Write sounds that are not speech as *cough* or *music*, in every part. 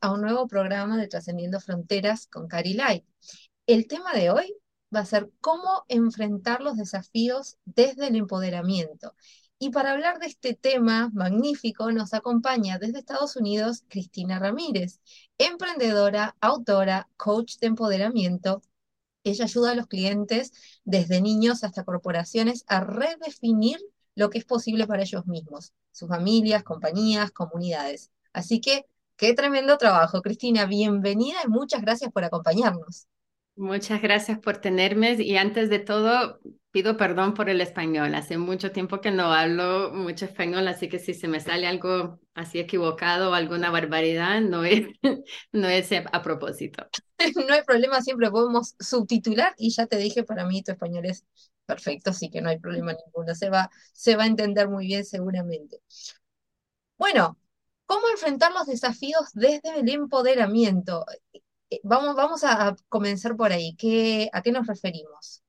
A un nuevo programa de Trascendiendo Fronteras con Cari Light. El tema de hoy va a ser cómo enfrentar los desafíos desde el empoderamiento. Y para hablar de este tema magnífico nos acompaña desde Estados Unidos Cristina Ramírez, emprendedora, autora, coach de empoderamiento. Ella ayuda a los clientes desde niños hasta corporaciones a redefinir lo que es posible para ellos mismos, sus familias, compañías, comunidades. Así que qué tremendo trabajo, Cristina. Bienvenida y muchas gracias por acompañarnos. Muchas gracias por tenerme y antes de todo pido perdón por el español. Hace mucho tiempo que no hablo mucho español, así que si se me sale algo así equivocado o alguna barbaridad, no es, *laughs* no es a propósito. *laughs* No hay problema, siempre podemos subtitular y ya te dije, para mí tu español es perfecto, así que no hay problema ninguno. Se va, se va a entender muy bien seguramente. Bueno, ¿cómo enfrentar los desafíos desde el empoderamiento? Eh, vamos, vamos a comenzar por ahí. ¿Qué, ¿A qué nos referimos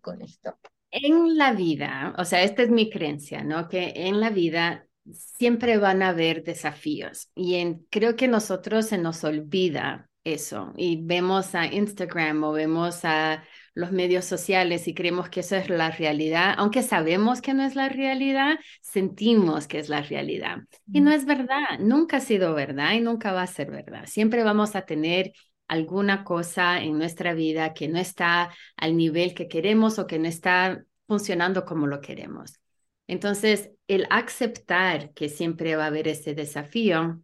con esto? En la vida, o sea, esta es mi creencia, ¿no? Que en la vida siempre van a haber desafíos y creo que nosotros se nos olvida eso y vemos a Instagram o vemos a los medios sociales y creemos que eso es la realidad, aunque sabemos que no es la realidad, sentimos que es la realidad. Y no es verdad, nunca ha sido verdad y nunca va a ser verdad. Siempre vamos a tener alguna cosa en nuestra vida que no está al nivel que queremos o que no está funcionando como lo queremos. Entonces, el aceptar que siempre va a haber ese desafío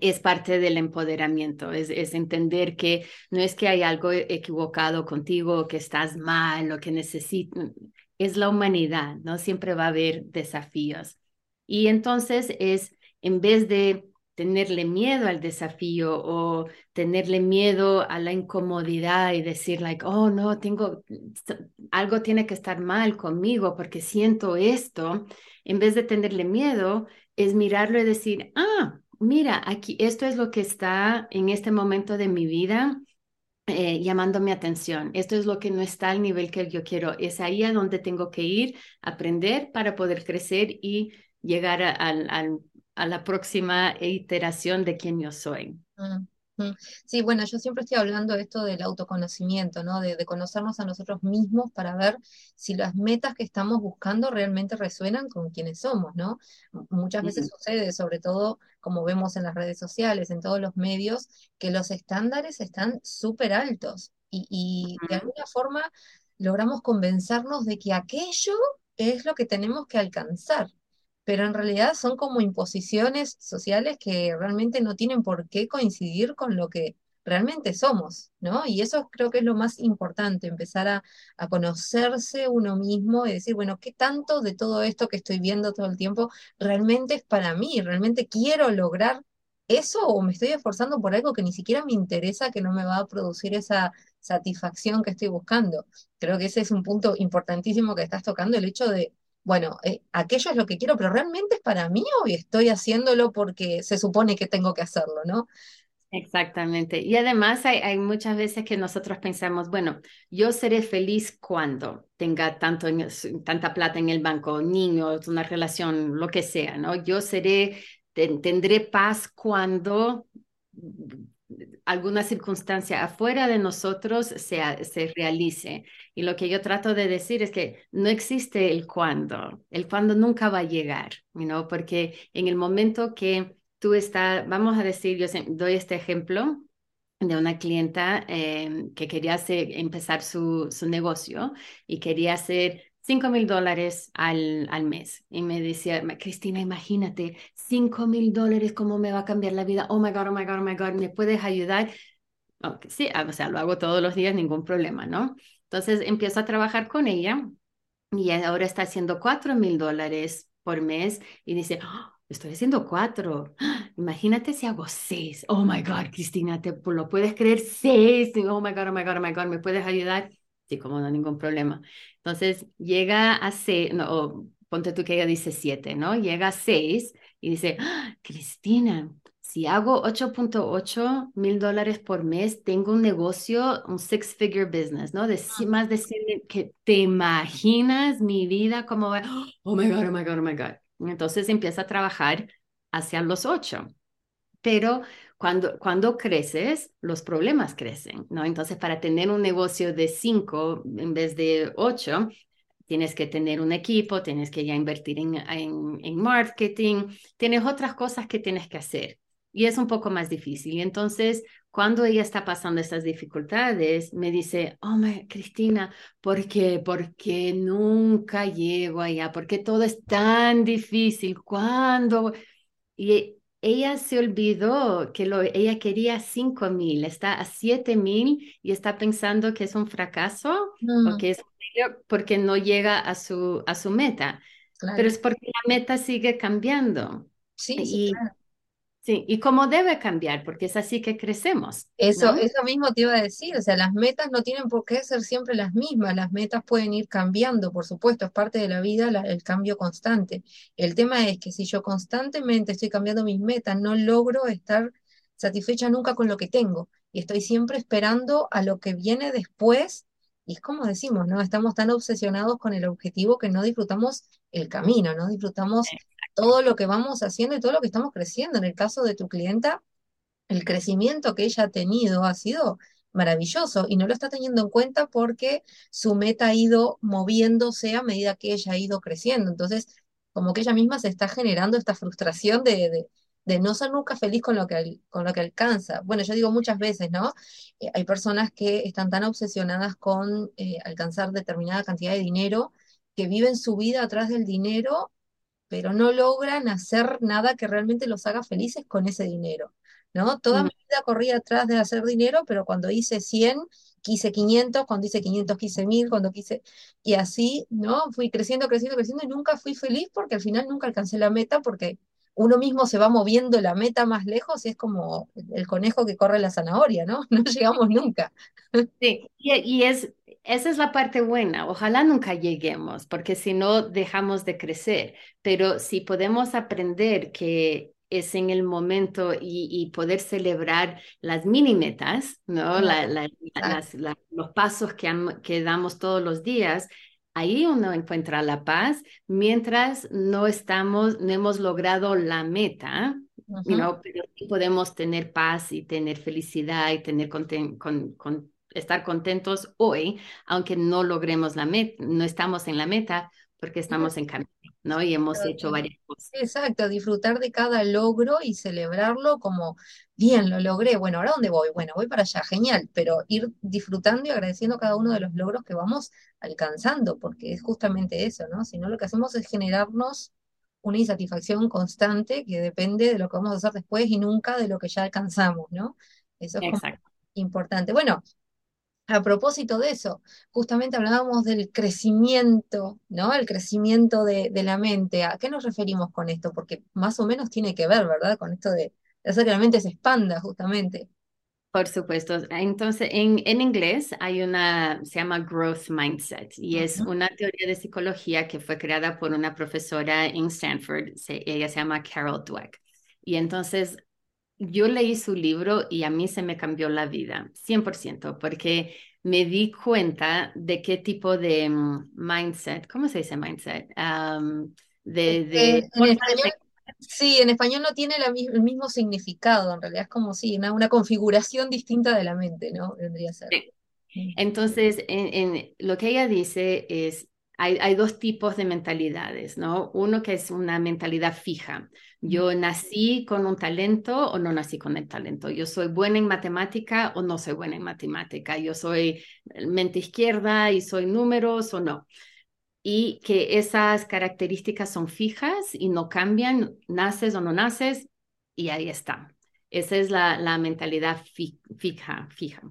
es parte del empoderamiento, es, entender que no es que hay algo equivocado contigo, que estás mal o que necesitas, es la humanidad, ¿no? Siempre va a haber desafíos. Y entonces es, en vez de tenerle miedo al desafío o tenerle miedo a la incomodidad y decir, like, oh, no, tengo, algo tiene que estar mal conmigo porque siento esto, en vez de tenerle miedo, es mirarlo y decir, ah, mira, aquí esto es lo que está en este momento de mi vida eh, llamando mi atención. Esto es lo que no está al nivel que yo quiero. Es ahí a donde tengo que ir, aprender para poder crecer y llegar a, la próxima iteración de quien yo soy. Mm. Sí, bueno, yo siempre estoy hablando de esto del autoconocimiento, ¿no? De, conocernos a nosotros mismos para ver si las metas que estamos buscando realmente resuenan con quienes somos, ¿no? Muchas veces sucede, sobre todo como vemos en las redes sociales, en todos los medios, que los estándares están súper altos y, y de alguna forma logramos convencernos de que aquello es lo que tenemos que alcanzar pero en realidad son como imposiciones sociales que realmente no tienen por qué coincidir con lo que realmente somos, ¿no? Y eso creo que es lo más importante, empezar a, conocerse uno mismo y decir, bueno, ¿qué tanto de todo esto que estoy viendo todo el tiempo realmente es para mí? ¿Realmente quiero lograr eso o me estoy esforzando por algo que ni siquiera me interesa, que no me va a producir esa satisfacción que estoy buscando? Creo que ese es un punto importantísimo que estás tocando, el hecho de bueno, eh, aquello es lo que quiero, pero realmente es para mí o estoy haciéndolo porque se supone que tengo que hacerlo, ¿no? Exactamente. Y además hay, muchas veces que nosotros pensamos, bueno, yo seré feliz cuando tenga tanto tanta plata en el banco, niños, una relación, lo que sea, ¿no? Yo seré, tendré paz cuando alguna circunstancia afuera de nosotros se, se realice. Y lo que yo trato de decir es que no existe el cuándo, el cuándo nunca va a llegar, ¿no? porque en el momento que tú estás, vamos a decir, yo doy este ejemplo de una clienta em, que quería hacer, empezar su, su negocio y quería hacer 5 mil dólares al, al, mes. Y me decía, Cristina, imagínate, 5 mil dólares, ¿cómo me va a cambiar la vida? Oh my God, oh my God, oh my God, ¿me puedes ayudar? sí, ah, o sea, lo hago todos los días, ningún problema, ¿no? Entonces empiezo a trabajar con ella y ahora está haciendo 4 mil dólares por mes y dice, ¡Ah! estoy haciendo cuatro. Imagínate si hago seis. Oh my God, Cristina, ¿te lo puedes creer? Seis. Oh my God, oh my God, oh my God, ¿me puedes ayudar? Sí, como no, ningún problema. Entonces llega a seis, no, ponte tú que ella dice siete, ¿no? Llega a seis y dice, ¡Ah! Cristina, si hago 8.8 mil dólares por mes, tengo un negocio, un six-figure business, ¿no? De más de 100 que te imaginas mi vida como oh my God, oh my God, oh my God. Entonces empieza a trabajar hacia los ocho. Pero cuando, cuando creces, los problemas crecen, ¿no? Entonces, para tener un negocio de cinco en vez de ocho, tienes que tener un equipo, tienes que ya invertir en, en, en marketing, tienes otras cosas que tienes que hacer y es un poco más difícil. Y entonces, cuando ella está pasando estas dificultades, me dice, oh, Cristina, ¿por qué? Porque nunca llego allá, porque todo es tan difícil. ¿Cuándo? Y ella se olvidó que lo, ella quería cinco mil, está a siete mil y está pensando que es un fracaso o que es porque no llega a su, a su meta. Pero es porque la meta sigue cambiando. Sí, sí Sí, y cómo debe cambiar, porque es así que crecemos. Eso, eso mismo te iba a decir, o sea, las metas no tienen por qué ser siempre las mismas, las metas pueden ir cambiando, por supuesto, es parte de la vida el cambio constante. El tema es que si yo constantemente estoy cambiando mis metas, no logro estar satisfecha nunca con lo que tengo y estoy siempre esperando a lo que viene después y es como decimos, ¿no? Estamos tan obsesionados con el objetivo que no disfrutamos el camino, no disfrutamos todo lo que vamos haciendo y todo lo que estamos creciendo. En el caso de tu clienta, el crecimiento que ella ha tenido ha sido maravilloso y no lo está teniendo en cuenta porque su meta ha ido moviéndose a medida que ella ha ido creciendo. Entonces, como que ella misma se está generando esta frustración de, no ser nunca feliz con lo, que, con lo que alcanza. Bueno, yo digo muchas veces, ¿no? Eh, hay personas que están tan obsesionadas con eh, alcanzar determinada cantidad de dinero que viven su vida atrás del dinero pero no logran hacer nada que realmente los haga felices con ese dinero, ¿no? Toda mm. mi vida corrí atrás de hacer dinero, pero cuando hice 100, quise 500, cuando hice 500 quise 1000, cuando quise... Y así, ¿no? Fui creciendo, creciendo, creciendo y nunca fui feliz porque al final nunca alcancé la meta porque uno mismo se va moviendo la meta más lejos y es como el conejo que corre la zanahoria, ¿no? *laughs* No llegamos nunca. Sí, y, y es, esa es la parte buena. Ojalá nunca lleguemos, porque si no dejamos de crecer. Pero si podemos aprender que es en el momento y, poder celebrar las mini metas, ¿no? los pasos que, que damos todos los días, ahí uno encuentra la paz, mientras no estamos, no hemos logrado la meta, pero sí podemos tener paz y tener felicidad y tener con, con, estar contentos hoy, aunque no logremos la meta, no estamos en la meta porque estamos en camino, ¿no? Y hemos hecho varias cosas. Exacto, disfrutar de cada logro y celebrarlo como, bien, lo logré, bueno, ¿ahora dónde voy? Bueno, voy para allá, genial, pero ir disfrutando y agradeciendo cada uno de los logros que vamos alcanzando, porque es justamente eso, ¿no? Si no, lo que hacemos es generarnos una insatisfacción constante que depende de lo que vamos a hacer después y nunca de lo que ya alcanzamos, ¿no? Eso es importante. Bueno, a propósito de eso, justamente hablábamos del crecimiento, ¿no? El crecimiento de, la mente. ¿A qué nos referimos con esto? Porque más o menos tiene que ver, ¿verdad? Con esto de, hacer que la mente se expanda, justamente. Por supuesto. Entonces, en, en inglés hay una, se llama Growth Mindset y es una teoría de psicología que fue creada por una profesora en Stanford. ella se llama Carol Dweck. Y entonces yo leí su libro y a mí se me cambió la vida, 100%, porque me di cuenta de qué tipo de mm, mindset, ¿cómo se dice mindset? de, sí, en español no tiene el mismo significado, en realidad es como si una, configuración distinta de la mente, ¿no? Vendría a ser. Entonces, en, lo que ella dice es, hay, dos tipos de mentalidades, ¿no? Uno que es una mentalidad fija. Yo nací con un talento o no nací con el talento. Yo soy buena en matemática o no soy buena en matemática. Yo soy mente izquierda y soy números o no. Y que esas características son fijas y no cambian, naces o no naces, y ahí está. Esa es la, la mentalidad fija, fija.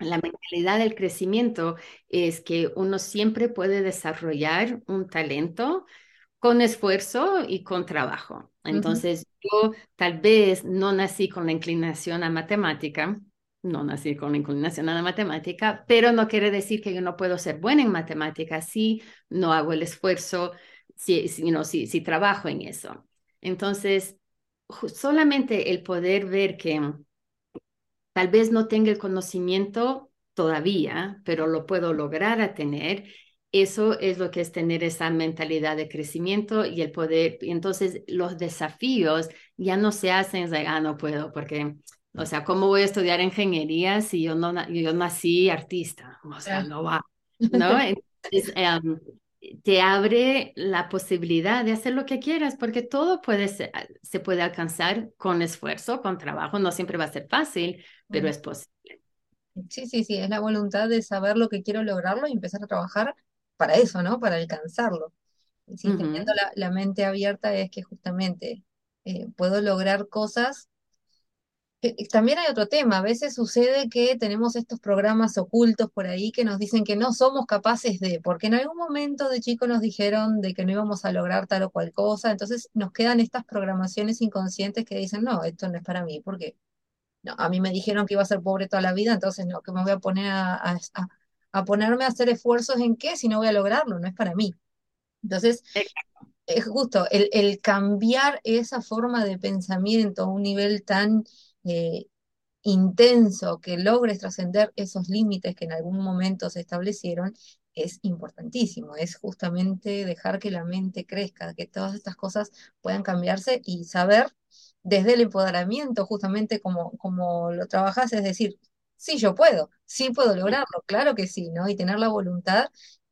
La mentalidad del crecimiento es que uno siempre puede desarrollar un talento con esfuerzo y con trabajo. Entonces, yo tal vez no nací con la inclinación a matemática, no nací con la inclinación a la matemática, pero no quiere decir que yo no puedo ser buena en matemáticas si no hago el esfuerzo, si, si, si, si trabajo en eso. Entonces, solamente el poder ver que Tal vez no tenga el conocimiento todavía, pero lo puedo lograr a tener. Eso es lo que es tener esa mentalidad de crecimiento y el poder. Y entonces los desafíos ya no se hacen, de, ah, no puedo, porque O sea, ¿cómo voy a estudiar ingeniería si yo no yo nací artista? O sea, no va, *laughs* ¿no? Entonces, em, te abre la posibilidad de hacer lo que quieras, porque todo puede ser, se puede alcanzar con esfuerzo, con trabajo. No siempre va a ser fácil, pero es posible. Sí, sí, sí, es la voluntad de saber lo que quiero lograrlo y empezar a trabajar para eso, ¿no? Para alcanzarlo. Si teniendo la, mente abierta es que justamente eh, puedo lograr cosas también hay otro tema, a veces sucede que tenemos estos programas ocultos por ahí que nos dicen que no somos capaces de, porque en algún momento de chico nos dijeron de que no íbamos a lograr tal o cual cosa, entonces nos quedan estas programaciones inconscientes que dicen, no, esto no es para mí, porque no, a mí me dijeron que iba a ser pobre toda la vida, entonces no, que me voy a poner a, a, ponerme a hacer esfuerzos en qué si no voy a lograrlo, no es para mí. Entonces, es justo el, el cambiar esa forma de pensamiento a un nivel tan eh, intenso que logres trascender esos límites que en algún momento se establecieron, es importantísimo, es justamente dejar que la mente crezca, que todas estas cosas puedan cambiarse y saber desde el empoderamiento, justamente como, como lo trabajas, es decir, sí, yo puedo, sí puedo lograrlo, claro que sí, ¿no? Y tener la voluntad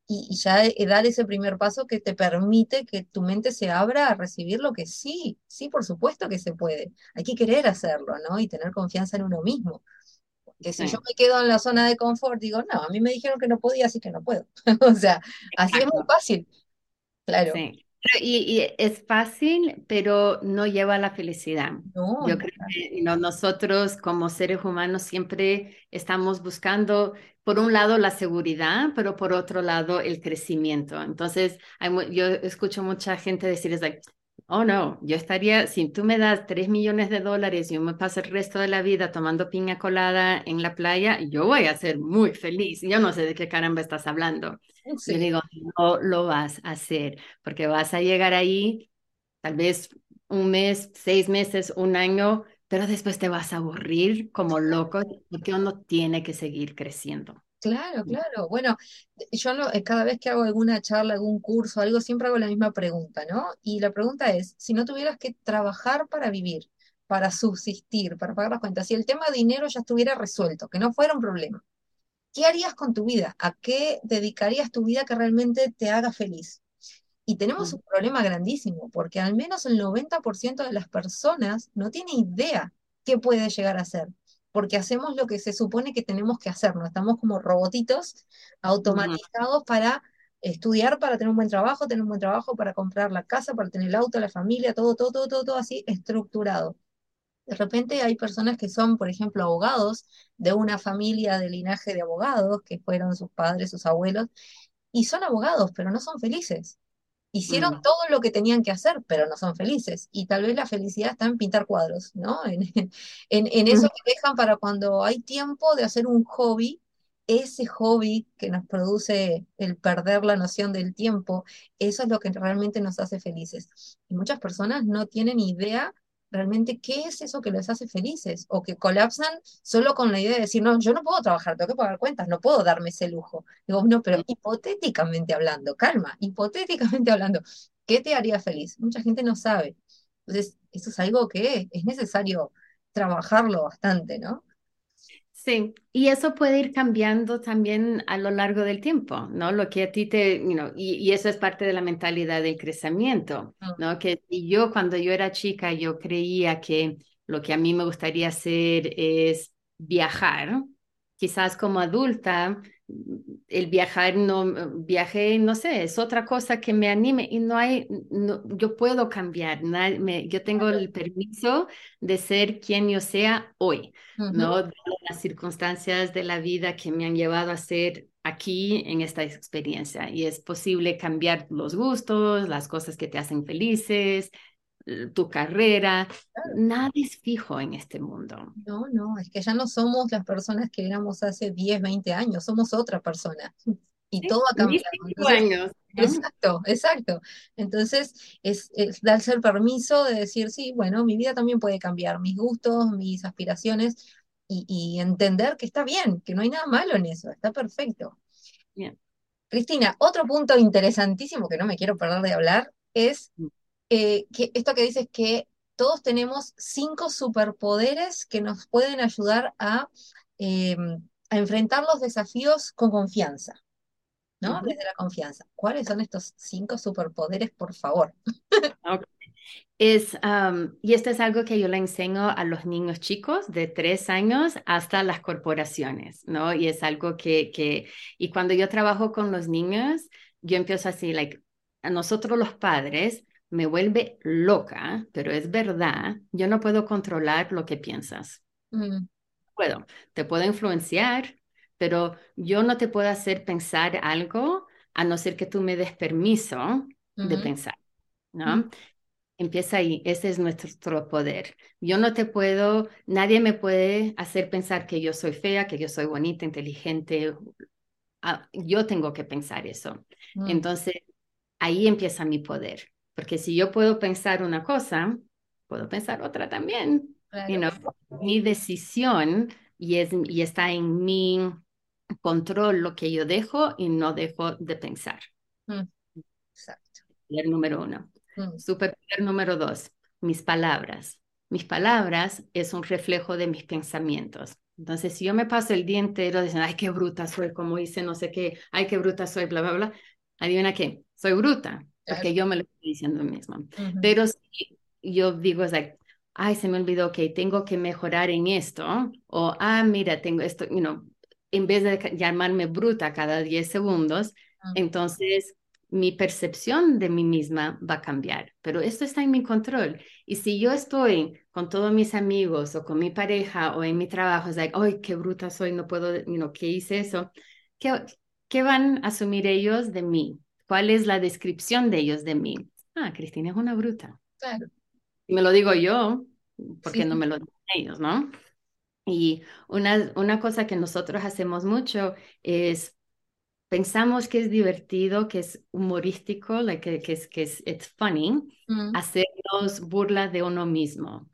y, ya dar ese primer paso que te permite que tu mente se abra a recibir lo que sí, sí, por supuesto que se puede. Hay que querer hacerlo, ¿no? Y tener confianza en uno mismo. Porque si yo me quedo en la zona de confort, digo, no, a mí me dijeron que no podía, así que no puedo. *laughs* o sea, así es muy fácil. Claro. Sí. Y, es fácil, pero no lleva a la felicidad. Yo creo que nosotros como seres humanos siempre estamos buscando, por un lado, la seguridad, pero por otro lado, el crecimiento. Entonces, yo escucho mucha gente decir, es like, Oh, no, yo estaría, si tú me das 3 millones de dólares y yo me paso el resto de la vida tomando piña colada en la playa, yo voy a ser muy feliz. Yo no sé de qué caramba estás hablando. Yo digo, no lo vas a hacer, porque vas a llegar ahí, tal vez un mes, seis meses, un año, pero después te vas a aburrir como loco, porque uno tiene que seguir creciendo. Claro, claro. Bueno, yo eh, cada vez que hago alguna charla, algún curso, algo, siempre hago la misma pregunta, ¿no? Y la pregunta es, si no tuvieras que trabajar para vivir, para subsistir, para pagar las cuentas, si el tema de dinero ya estuviera resuelto, que no fuera un problema, ¿qué harías con tu vida? ¿A qué dedicarías tu vida que realmente te haga feliz? Y tenemos mm. un problema grandísimo, porque al menos el 90% de las personas no tiene idea qué puede llegar a ser porque hacemos lo que se supone que tenemos que hacer, ¿no? Estamos como robotitos automatizados para estudiar, para tener un buen trabajo, tener un buen trabajo, para comprar la casa, para tener el auto, la familia, todo, todo, todo, todo, todo así estructurado. De repente hay personas que son, por ejemplo, abogados de una familia de linaje de abogados, que fueron sus padres, sus abuelos, y son abogados, pero no son felices. Hicieron mm. todo lo que tenían que hacer, pero no son felices. Y tal vez la felicidad está en pintar cuadros, ¿no? *laughs* En, en, eso que dejan para cuando hay tiempo de hacer un hobby, ese hobby que nos produce el perder la noción del tiempo, eso es lo que realmente nos hace felices. Y muchas personas no tienen idea realmente qué es eso que les hace felices o que colapsan solo con la idea de decir, no, yo no puedo trabajar, tengo que pagar cuentas, no puedo darme ese lujo. Digo, no, pero hipotéticamente hablando, calma, hipotéticamente hablando, ¿qué te haría feliz? Mucha gente no sabe. Entonces, eso es algo que es necesario trabajarlo bastante, ¿no? Sí, y eso puede ir cambiando también a lo largo del tiempo, ¿no? Lo que a ti te, you y, eso es parte de la mentalidad del crecimiento, ah. ¿no? Que yo cuando yo era chica, yo creía que lo que a mí me gustaría hacer es viajar. Quizás como adulta, el viajar no, viaje, no sé, es otra cosa que me anime y no hay, no, yo puedo cambiar, yo tengo el permiso de ser quien yo sea hoy. ¿no? De las circunstancias de la vida que me han llevado a ser aquí en esta experiencia. Y es posible cambiar los gustos, las cosas que te hacen felices, tu carrera. Nada es fijo en este mundo. No, no, es que ya no somos las personas que éramos hace 10, 20 años, somos otra persona. *laughs* Y todo ha cambiado. años. Exacto, exacto. Entonces, es, es, darse el permiso de decir, sí, bueno, mi vida también puede cambiar, mis gustos, mis aspiraciones, y, entender que está bien, que no hay nada malo en eso, está perfecto. Bien. Cristina, otro punto interesantísimo que no me quiero perder de hablar es mm. Eh, que esto que dices que todos tenemos cinco superpoderes que nos pueden ayudar a, em, a enfrentar los desafíos con confianza, ¿no? Ujú. Desde la confianza. ¿Cuáles son estos cinco superpoderes, por favor? *laughs* Ok. Es, am, y esto es algo que yo le enseño a los niños chicos de tres años hasta las corporaciones, ¿no? Y es algo que, que, y cuando yo trabajo con los niños, yo empiezo así, like, a nosotros los padres me vuelve loca, pero es verdad, yo no puedo controlar lo que piensas. Mm, Puedo, te puedo influenciar, pero yo no te puedo hacer pensar algo a no ser que tú me des permiso de pensar, mm, ¿no? Empieza ahí, ese es nuestro poder. Yo no te puedo, nadie me puede hacer pensar que yo soy fea, que yo soy bonita, inteligente. Ah, yo tengo que pensar eso. mm, Entonces, ahí empieza mi poder. Porque si yo puedo pensar una cosa, puedo pensar otra también. You claro. know, mi decisión y, es, y está en mi control lo que yo dejo y no dejo de pensar. Mm, exacto. El número uno. Mm, Superpoder número dos, mis palabras. Mis palabras es un reflejo de mis pensamientos. Entonces, si yo me paso el día entero diciendo, ay, qué bruta soy, como hice no sé qué, ay, qué bruta soy, bla, bla, bla, adivina qué, soy bruta. Porque yo me lo estoy diciendo mí misma. Ujú, Pero si yo digo, es like, ay, se me olvidó que tengo que mejorar en esto, o, ah, mira, tengo esto, you know, en vez de llamarme bruta cada 10 segundos, mm, entonces mi percepción de mí misma va a cambiar, pero esto está en mi control. Y si yo estoy con todos mis amigos o con mi pareja o en mi trabajo, es like, ay, qué bruta soy, no puedo, you know, ¿qué hice eso? ¿Qué, qué van a asumir ellos de mí? ¿Cuál es la descripción de ellos de mí? Ah, Cristina es una bruta. claro. Y me lo digo yo, porque Sí. no me lo dicen ellos, ¿no? Y una, una cosa que nosotros hacemos mucho es pensamos que es divertido, que es humorístico, like, que, que es, que es it's funny, Mm, hacernos burla de uno mismo.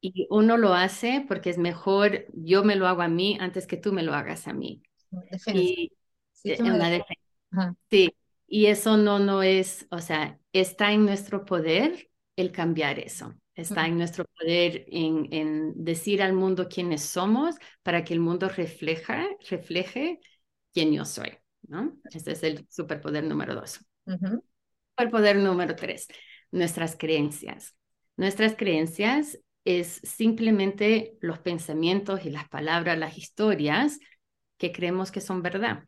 Y uno lo hace porque es mejor yo me lo hago a mí antes que tú me lo hagas a mí. defensa. Y de una defensa. defensa. Ajá. Sí, y eso no, no es, o sea, está en nuestro poder el cambiar eso. Está en nuestro poder en, en decir al mundo quiénes somos para que el mundo refleja, refleje quién yo soy, ¿no? Ese es el superpoder número dos. Superpoder número tres, nuestras creencias. Nuestras creencias es simplemente los pensamientos y las palabras, las historias que creemos que son verdad.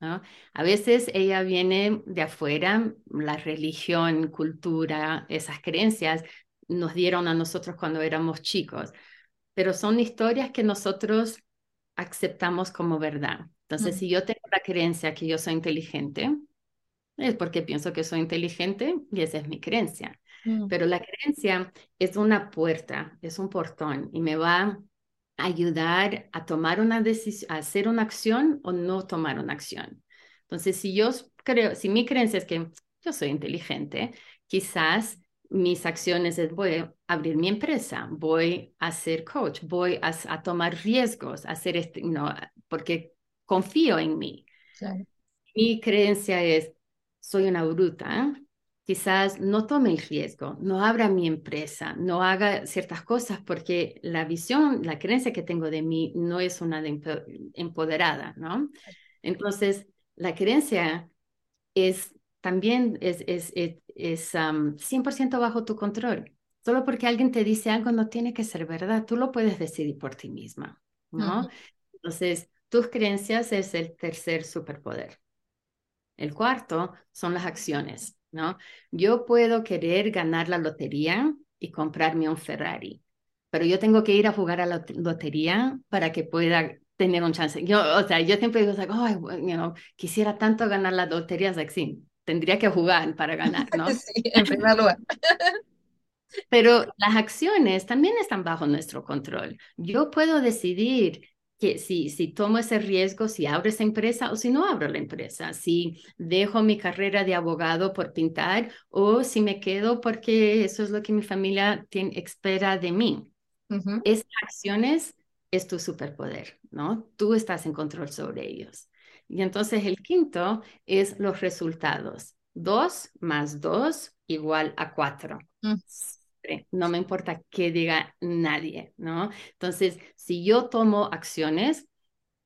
¿No? A veces ella viene de afuera, la religión, cultura, esas creencias nos dieron a nosotros cuando éramos chicos, pero son historias que nosotros aceptamos como verdad. Entonces, mm, si yo tengo la creencia que yo soy inteligente, es porque pienso que soy inteligente y esa es mi creencia. mm, Pero la creencia es una puerta, es un portón y me va ayudar a tomar una decisión, a hacer una acción o no tomar una acción. Entonces, si yo creo, si mi creencia es que yo soy inteligente, quizás mis acciones es voy a abrir mi empresa, voy a ser coach, voy a, a tomar riesgos, a hacer este, no, porque confío en mí. claro. Mi creencia es soy una bruta, quizás no tome el riesgo, no abra mi empresa, no haga ciertas cosas porque la visión, la creencia que tengo de mí no es una de empoderada, ¿no? Entonces, la creencia es también es, es, es, es um, 100% bajo tu control. Solo porque alguien te dice algo no tiene que ser verdad, tú lo puedes decidir por ti misma, ¿no? Ujú, Entonces, tus creencias es el tercer superpoder. El cuarto son las acciones, ¿no? Yo puedo querer ganar la lotería y comprarme un Ferrari, pero yo tengo que ir a jugar a la lotería para que pueda tener un chance. Yo, o sea, yo siempre digo, oh, you know, quisiera tanto ganar la lotería, like, sí, tendría que jugar para ganar, *laughs* ¿no? Sí, en primer lugar. *laughs* Pero las acciones también están bajo nuestro control. Yo puedo decidir que si, si tomo ese riesgo, si abro esa empresa o si no abro la empresa, si dejo mi carrera de abogado por pintar o si me quedo porque eso es lo que mi familia tiene, espera de mí. Ujú, Esas acciones es tu superpoder, ¿no? Tú estás en control sobre ellos. Y entonces el quinto es los resultados. Dos más dos igual a cuatro. No me importa qué diga nadie, ¿no? Entonces, si yo tomo acciones,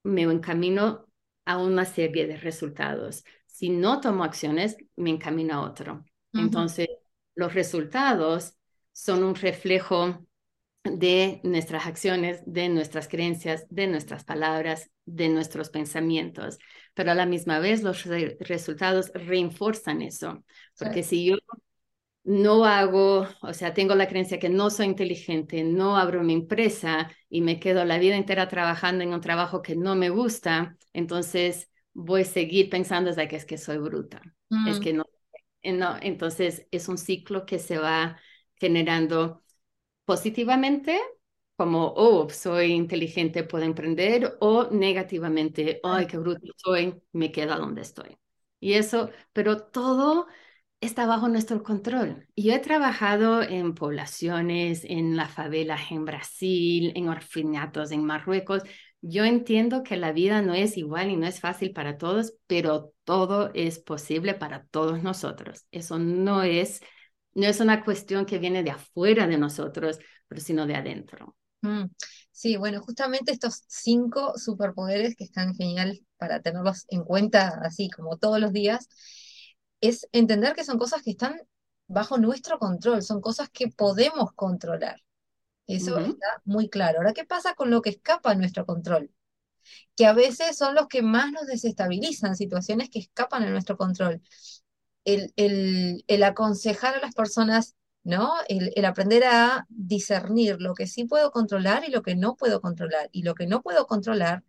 me encamino a una serie de resultados. Si no tomo acciones, me encamino a otro. Entonces, los resultados son un reflejo de nuestras acciones, de nuestras creencias, de nuestras palabras, de nuestros pensamientos. Pero a la misma vez los resultados reforzan eso, porque si yo no hago, o sea, tengo la creencia que no soy inteligente, no abro mi empresa y me quedo la vida entera trabajando en un trabajo que no me gusta, entonces voy a seguir pensando que es que soy bruta, es mm. que no, no, entonces es un ciclo que se va generando positivamente como, oh, soy inteligente, puedo emprender, o negativamente, ay, qué bruto soy, me queda donde estoy. Y eso, pero todo está bajo nuestro control. Yo he trabajado en poblaciones, en las favelas en Brasil, en orfanatos en Marruecos. Yo entiendo que la vida no es igual y no es fácil para todos, pero todo es posible para todos nosotros. Eso no es no es una cuestión que viene de afuera de nosotros, pero sino de adentro. Mm, sí, bueno, justamente estos cinco superpoderes que están genial para tenerlos en cuenta así como todos los días, es entender que son cosas que están bajo nuestro control, son cosas que podemos controlar. Eso está muy claro. Ahora, ¿qué pasa con lo que escapa a nuestro control? Que a veces son los que más nos desestabilizan, situaciones que escapan a nuestro control el, aconsejar a las personas, ¿no? El, aprender a discernir lo que sí puedo controlar y lo que no puedo controlar. Y lo que no puedo controlar,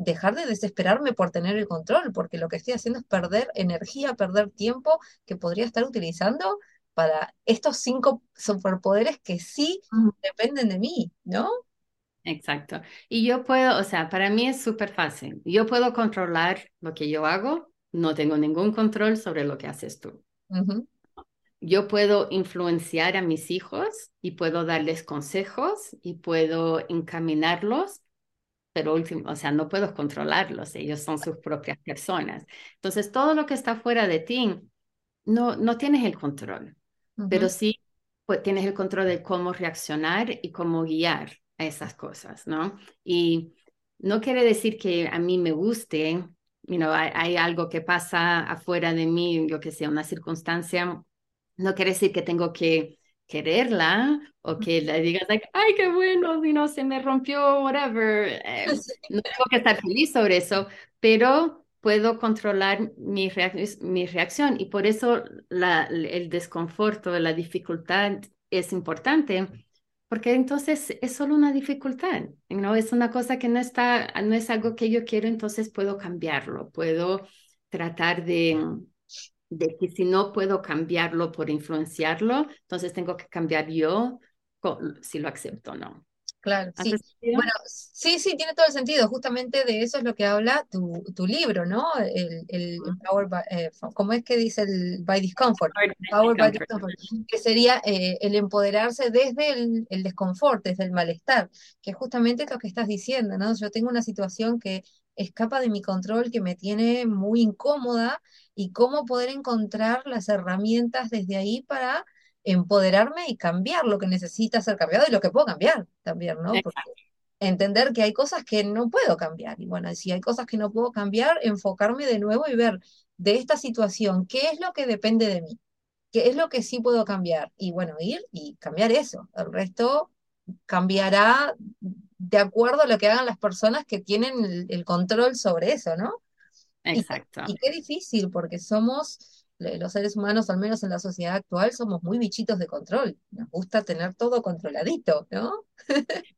dejar de desesperarme por tener el control, porque lo que estoy haciendo es perder energía, perder tiempo que podría estar utilizando para estos cinco superpoderes que sí dependen de mí, ¿no? Exacto. Y yo puedo, o sea, para mí es súper fácil. Yo puedo controlar lo que yo hago no tengo ningún control sobre lo que haces tú. Yo puedo influenciar a mis hijos y puedo darles consejos y puedo encaminarlos, pero último, o sea, no puedo controlarlos, ellos son sus propias personas. Entonces, todo lo que está fuera de ti, no, no tienes el control, pero sí pues, tienes el control de cómo reaccionar y cómo guiar a esas cosas, ¿no? Y no quiere decir que a mí me guste you know, hay, algo que pasa afuera de mí, yo que sé, una circunstancia, no quiere decir que tengo que quererla o que le digas, like, ay, qué bueno, you know, se me rompió, whatever. Eh, *laughs* no tengo que estar feliz sobre eso, pero puedo controlar mi, mi reacción y por eso la, el desconforto, la dificultad es importante porque entonces es solo una dificultad, ¿no? Es una cosa que no está, no es algo que yo quiero, entonces puedo cambiarlo, puedo tratar de, de que si no puedo cambiarlo por influenciarlo, entonces tengo que cambiar yo si lo acepto o no. Claro, sí. Bueno, sí, sí, tiene todo el sentido. Justamente de eso es lo que habla tu, tu libro, ¿no? El, el Power by, eh, ¿cómo es que dice el by discomfort? Power by discomfort, que sería eh, el empoderarse desde el, el desconfort, desde el malestar, que justamente es lo que estás diciendo, ¿no? Yo tengo una situación que escapa de mi control, que me tiene muy incómoda, y cómo poder encontrar las herramientas desde ahí para empoderarme y cambiar lo que necesita ser cambiado y lo que puedo cambiar también, ¿no? Porque entender que hay cosas que no puedo cambiar. Y bueno, si hay cosas que no puedo cambiar, enfocarme de nuevo y ver de esta situación qué es lo que depende de mí, qué es lo que sí puedo cambiar. Y bueno, ir y cambiar eso. El resto cambiará de acuerdo a lo que hagan las personas que tienen el, control sobre eso, ¿no? Exacto. y qué difícil, porque somos los seres humanos, al menos en la sociedad actual, somos muy bichitos de control. Nos gusta tener todo controladito, ¿no? *laughs*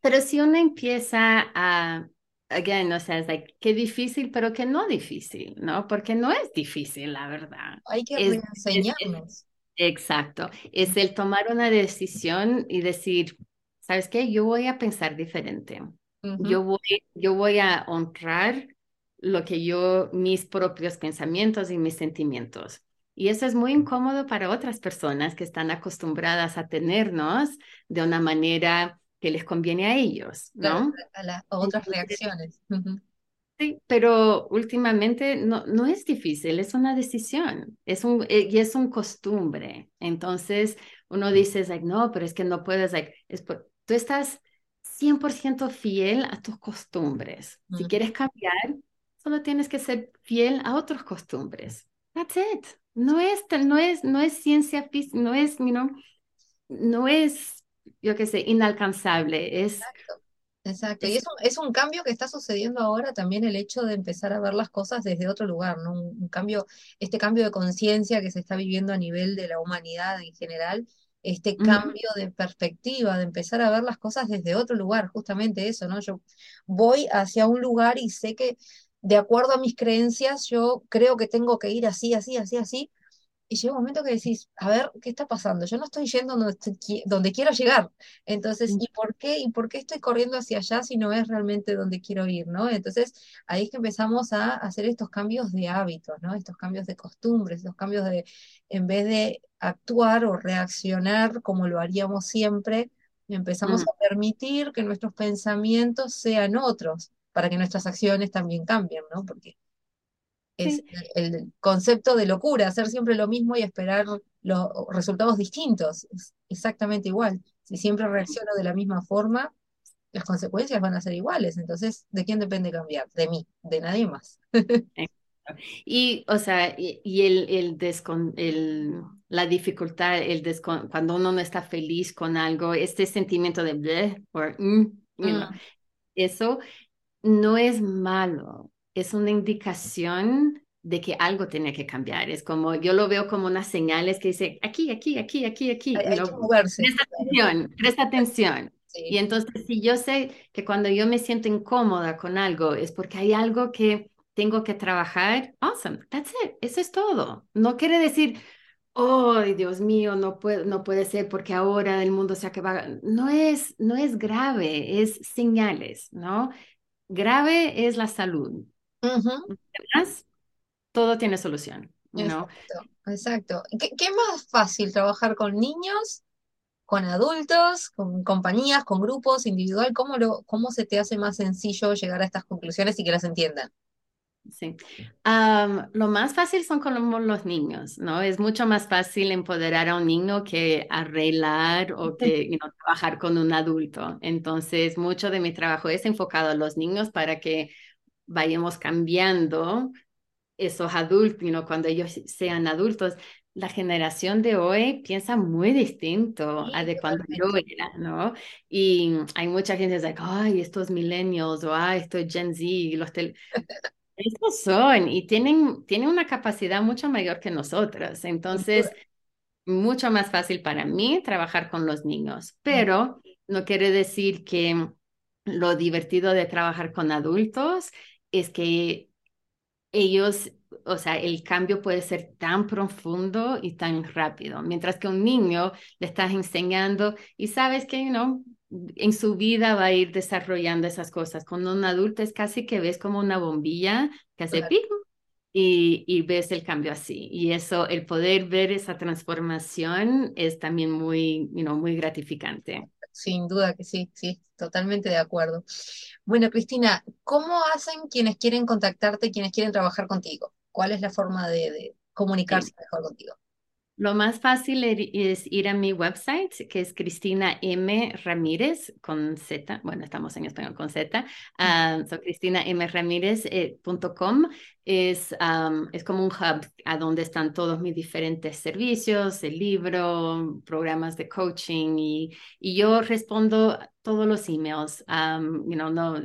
pero si uno empieza a, again, o sea, es like, qué difícil, pero que no difícil, ¿no? Porque no es difícil, la verdad. Hay que reenseñarnos. exacto. Es el tomar una decisión y decir, ¿sabes qué? Yo voy a pensar diferente. yo, voy, yo voy a honrar lo que yo, mis propios pensamientos y mis sentimientos. Y eso es muy incómodo para otras personas que están acostumbradas a tenernos de una manera que les conviene a ellos, ¿no? A, las otras reacciones. Sí, Sí, pero últimamente no, no es difícil, es una decisión, es un, eh, y es un costumbre. Entonces uno dice, like, no, pero es que no puedes, like, es por, tú estás 100% fiel a tus costumbres. Si quieres cambiar, solo tienes que ser fiel a otras costumbres. That's it. No es, no es, no es ciencia física, no es, you know, no es, yo qué sé, inalcanzable. Es, Exacto. Exacto, y es un, es un cambio que está sucediendo ahora también el hecho de empezar a ver las cosas desde otro lugar, ¿no? Un, un cambio, este cambio de conciencia que se está viviendo a nivel de la humanidad en general, este cambio de perspectiva, de empezar a ver las cosas desde otro lugar, justamente eso, ¿no? Yo voy hacia un lugar y sé que de acuerdo a mis creencias, yo creo que tengo que ir así, así, así, así, y llega un momento que decís, a ver, ¿qué está pasando? Yo no estoy yendo donde, estoy qui- donde quiero llegar. Entonces, ¿y por qué? ¿Y por qué estoy corriendo hacia allá si no es realmente donde quiero ir, ¿no? Entonces, ahí es que empezamos a hacer estos cambios de hábitos, ¿no? Estos cambios de costumbres, estos cambios de, en vez de actuar o reaccionar como lo haríamos siempre, empezamos ujú. a permitir que nuestros pensamientos sean otros, para que nuestras acciones también cambien, ¿no? Porque es Sí, el, el concepto de locura, hacer siempre lo mismo y esperar los resultados distintos. Es exactamente igual. Si siempre reacciono de la misma forma, las consecuencias van a ser iguales. Entonces, ¿de quién depende cambiar? De mí, de nadie más. *laughs* Y, o sea, y, y el, el, descon, el, la dificultad, el cuando uno no está feliz con algo, este sentimiento de bleh, o mm, you know, Mm, eso no es malo, es una indicación de que algo tiene que cambiar. Es como, yo lo veo como unas señales que dice, aquí, aquí, aquí, aquí, aquí, hay, que moverse. presta atención, presta atención. Y sí, entonces, si yo sé que cuando yo me siento incómoda con algo, es porque hay algo que tengo que trabajar, awesome, that's it, eso es todo. No quiere decir, oh, Dios mío, no puede, no puede ser porque ahora el mundo se acaba. No es, no es grave, es señales, ¿no? Grave es la salud. Ujú, Además, todo tiene solución, ¿no? Exacto, exacto. ¿Qué, qué más fácil trabajar con niños, con adultos, con compañías, con grupos, individual? ¿Cómo lo, cómo se te hace más sencillo llegar a estas conclusiones y que las entiendan? Sí. Am, lo más fácil son como los niños, ¿no? Es mucho más fácil empoderar a un niño que arreglar o que you know, trabajar con un adulto. Entonces, mucho de mi trabajo es enfocado a los niños para que vayamos cambiando esos adultos, you know, cuando ellos sean adultos. La generación de hoy piensa muy distinto a Sí, de cuando yo era, ¿no? Y hay mucha gente que dice, ay, estos millennials o ay, estos Gen Z, los tel-". Estos son y tienen, tienen una capacidad mucho mayor que nosotros. Entonces, mucho más fácil para mí trabajar con los niños, pero no quiere decir que lo divertido de trabajar con adultos es que ellos, o sea, el cambio puede ser tan profundo y tan rápido, mientras que un niño le estás enseñando y sabes que, you know, en su vida va a ir desarrollando esas cosas. Con un adulto es casi que ves como una bombilla que hace pip y, y ves el cambio así. Y eso, el poder ver esa transformación es también muy, you know, muy gratificante. sin duda que sí, sí, totalmente de acuerdo. Bueno, Cristina, ¿cómo hacen quienes quieren contactarte, quienes quieren trabajar contigo? ¿Cuál es la forma de, de comunicarse Sí. mejor contigo? Lo más fácil er- es ir a mi website, que es Cristina M. Ramírez con Z. Bueno, estamos en español con Z. ah, so cristinamramírez.com es, am, es como un hub a donde están todos mis diferentes servicios, el libro, programas de coaching y, y yo respondo todos los emails. am, you know, no,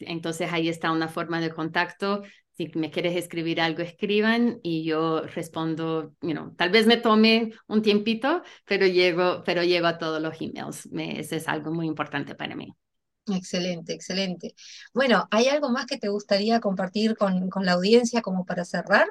entonces ahí está una forma de contacto si me quieres escribir algo, escriban y yo respondo, you know, tal vez me tome un tiempito, pero llego, pero llego a todos los emails. Me, eso es algo muy importante para mí. Excelente, excelente. Bueno, ¿hay algo más que te gustaría compartir con, con la audiencia como para cerrar?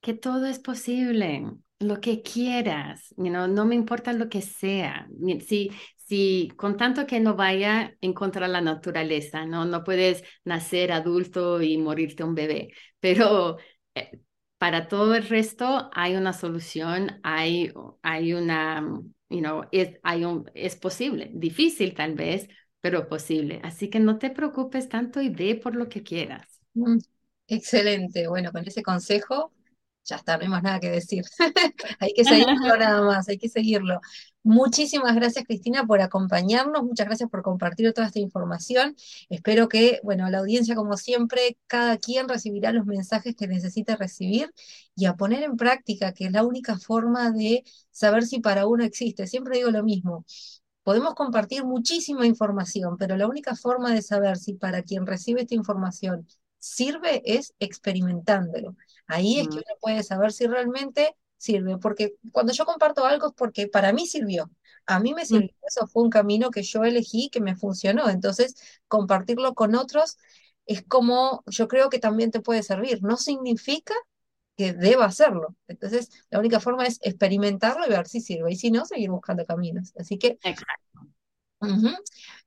Que todo es posible, lo que quieras, you know, no me importa lo que sea. Si, si con tanto que no vaya en contra de la naturaleza, ¿no? No puedes nacer adulto y morirte un bebé, pero eh, para todo el resto hay una solución, hay, hay una, you know, es, hay un, es posible, difícil tal vez, pero posible. Así que no te preocupes tanto y ve por lo que quieras. Mm, excelente. Bueno, con ese consejo ya está, no hay más nada que decir. *laughs* hay que seguirlo *laughs* nada más, hay que seguirlo. Muchísimas gracias, Cristina, por acompañarnos. Muchas gracias por compartir toda esta información. Espero que, bueno, la audiencia, como siempre, cada quien recibirá los mensajes que necesite recibir y a poner en práctica, que es la única forma de saber si para uno existe. Siempre digo lo mismo. Podemos compartir muchísima información, pero la única forma de saber si para quien recibe esta información sirve es experimentándolo. Ahí es que uno puede saber si realmente sirve, porque cuando yo comparto algo es porque para mí sirvió, a mí me sirvió, eso fue un camino que yo elegí, que me funcionó, entonces compartirlo con otros es como, yo creo que también te puede servir, no significa que deba hacerlo, entonces la única forma es experimentarlo y ver si sirve, y si no, seguir buscando caminos, así que...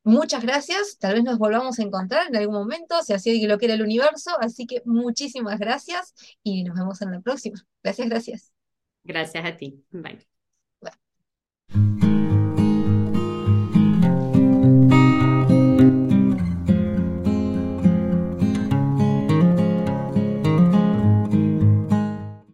Muchas gracias, tal vez nos volvamos a encontrar en algún momento, si así lo quiere el universo, así que muchísimas gracias y nos vemos en la próxima. Gracias, gracias. Gracias a ti. Bye. Bye.